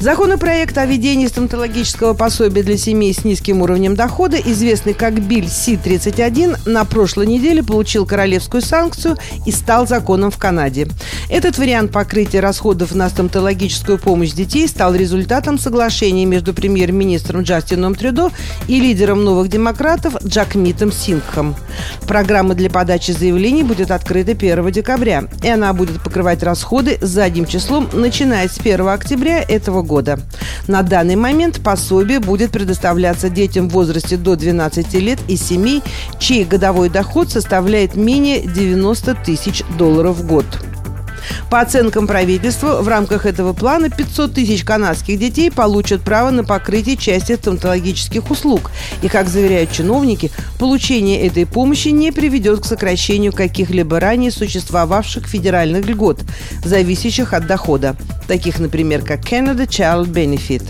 Законопроект о введении стоматологического пособия для семей с низким уровнем дохода, известный как Биль Си-31, на прошлой неделе получил королевскую санкцию и стал законом в Канаде. Этот вариант покрытия расходов на стоматологическую помощь детей стал результатом соглашения между премьер-министром Джастином Трюдо и лидером новых демократов Джакмитом Сингхом. Программа для подачи заявлений будет открыта 1 декабря, и она будет покрывать расходы задним числом, начиная с 1 октября этого года года. На данный момент пособие будет предоставляться детям в возрасте до 12 лет и семей, чей годовой доход составляет менее 90 тысяч долларов в год. По оценкам правительства, в рамках этого плана 500 тысяч канадских детей получат право на покрытие части стоматологических услуг. И, как заверяют чиновники, получение этой помощи не приведет к сокращению каких-либо ранее существовавших федеральных льгот, зависящих от дохода, таких, например, как Canada Child Benefit.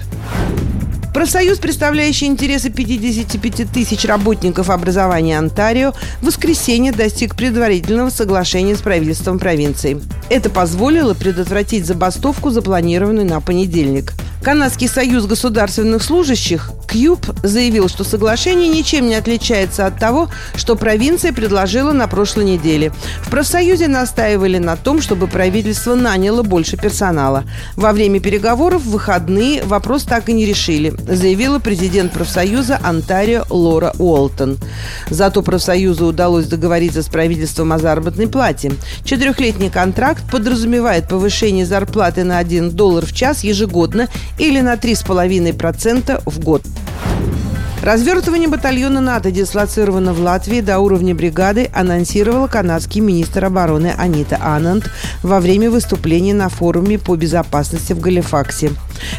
Профсоюз, представляющий интересы 55 тысяч работников образования Онтарио, в воскресенье достиг предварительного соглашения с правительством провинции. Это позволило предотвратить забастовку, запланированную на понедельник. Канадский союз государственных служащих Кьюб заявил, что соглашение ничем не отличается от того, что провинция предложила на прошлой неделе. В профсоюзе настаивали на том, чтобы правительство наняло больше персонала. Во время переговоров в выходные вопрос так и не решили, заявила президент профсоюза Онтарио Лора Уолтон. Зато профсоюзу удалось договориться с правительством о заработной плате. Четырехлетний контракт подразумевает повышение зарплаты на 1 доллар в час ежегодно или на 3,5% в год. Yeah. Развертывание батальона НАТО, дислоцировано в Латвии до уровня бригады, анонсировала канадский министр обороны Анита Ананд во время выступления на форуме по безопасности в Галифаксе.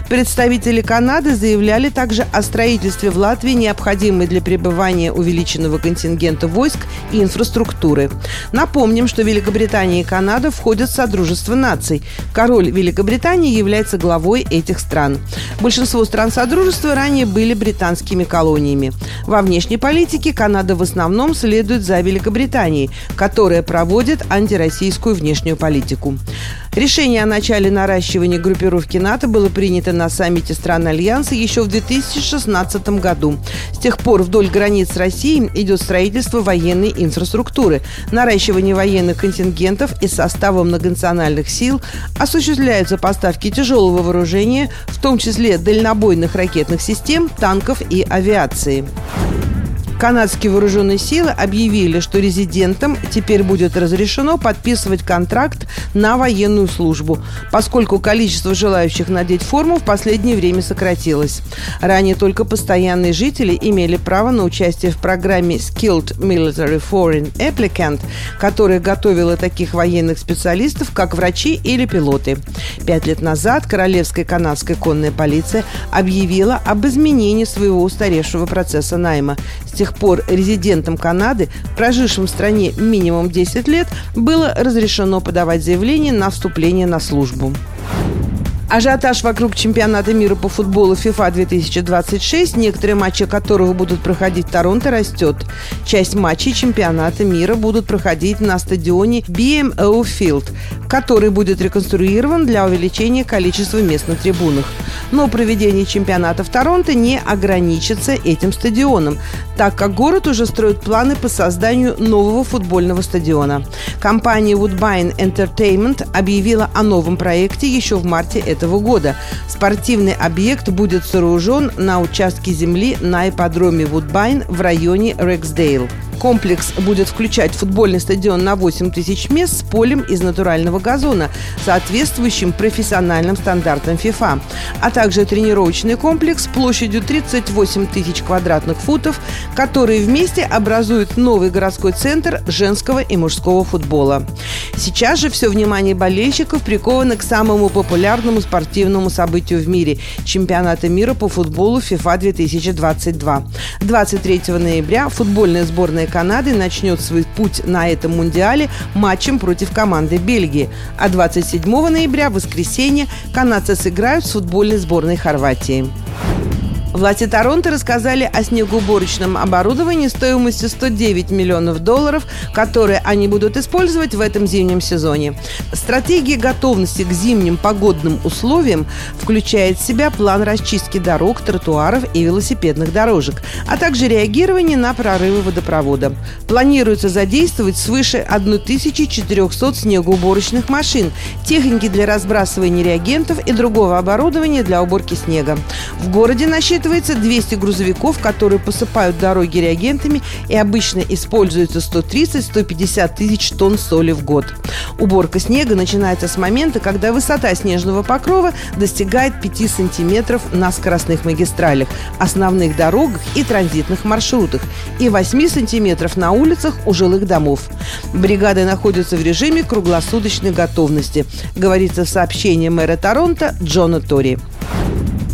Представители Канады заявляли также о строительстве в Латвии необходимой для пребывания увеличенного контингента войск и инфраструктуры. Напомним, что Великобритания и Канада входят в Содружество наций. Король Великобритании является главой этих стран. Большинство стран Содружества ранее были британскими колониями. Во внешней политике Канада в основном следует за Великобританией, которая проводит антироссийскую внешнюю политику. Решение о начале наращивания группировки НАТО было принято на саммите стран Альянса еще в 2016 году. С тех пор вдоль границ России идет строительство военной инфраструктуры, наращивание военных контингентов и состава многонациональных сил, осуществляются поставки тяжелого вооружения, в том числе дальнобойных ракетных систем, танков и авиации. Канадские вооруженные силы объявили, что резидентам теперь будет разрешено подписывать контракт на военную службу, поскольку количество желающих надеть форму в последнее время сократилось. Ранее только постоянные жители имели право на участие в программе Skilled Military Foreign Applicant, которая готовила таких военных специалистов, как врачи или пилоты. Пять лет назад Королевская канадская конная полиция объявила об изменении своего устаревшего процесса найма. С тех пор резидентам Канады, прожившим в стране минимум 10 лет, было разрешено подавать заявление на вступление на службу. Ажиотаж вокруг чемпионата мира по футболу FIFA 2026, некоторые матчи которого будут проходить в Торонто, растет. Часть матчей чемпионата мира будут проходить на стадионе BMO Field, который будет реконструирован для увеличения количества мест на трибунах. Но проведение чемпионата в Торонто не ограничится этим стадионом, так как город уже строит планы по созданию нового футбольного стадиона. Компания Woodbine Entertainment объявила о новом проекте еще в марте этого этого года. Спортивный объект будет сооружен на участке земли на ипподроме Вудбайн в районе Рексдейл. Комплекс будет включать футбольный стадион на 8 тысяч мест с полем из натурального газона, соответствующим профессиональным стандартам FIFA, а также тренировочный комплекс площадью 38 тысяч квадратных футов, которые вместе образуют новый городской центр женского и мужского футбола. Сейчас же все внимание болельщиков приковано к самому популярному спортивному событию в мире – чемпионата мира по футболу FIFA 2022. 23 ноября футбольная сборная Канады начнет свой путь на этом мундиале матчем против команды Бельгии. А 27 ноября, в воскресенье, канадцы сыграют с футбольной сборной Хорватии. Власти Торонто рассказали о снегоуборочном оборудовании стоимостью 109 миллионов долларов, которые они будут использовать в этом зимнем сезоне. Стратегия готовности к зимним погодным условиям включает в себя план расчистки дорог, тротуаров и велосипедных дорожек, а также реагирование на прорывы водопровода. Планируется задействовать свыше 1400 снегоуборочных машин, техники для разбрасывания реагентов и другого оборудования для уборки снега. В городе насчитывается насчитывается 200 грузовиков, которые посыпают дороги реагентами и обычно используется 130-150 тысяч тонн соли в год. Уборка снега начинается с момента, когда высота снежного покрова достигает 5 сантиметров на скоростных магистралях, основных дорогах и транзитных маршрутах и 8 сантиметров на улицах у жилых домов. Бригады находятся в режиме круглосуточной готовности, говорится в сообщении мэра Торонто Джона Тори.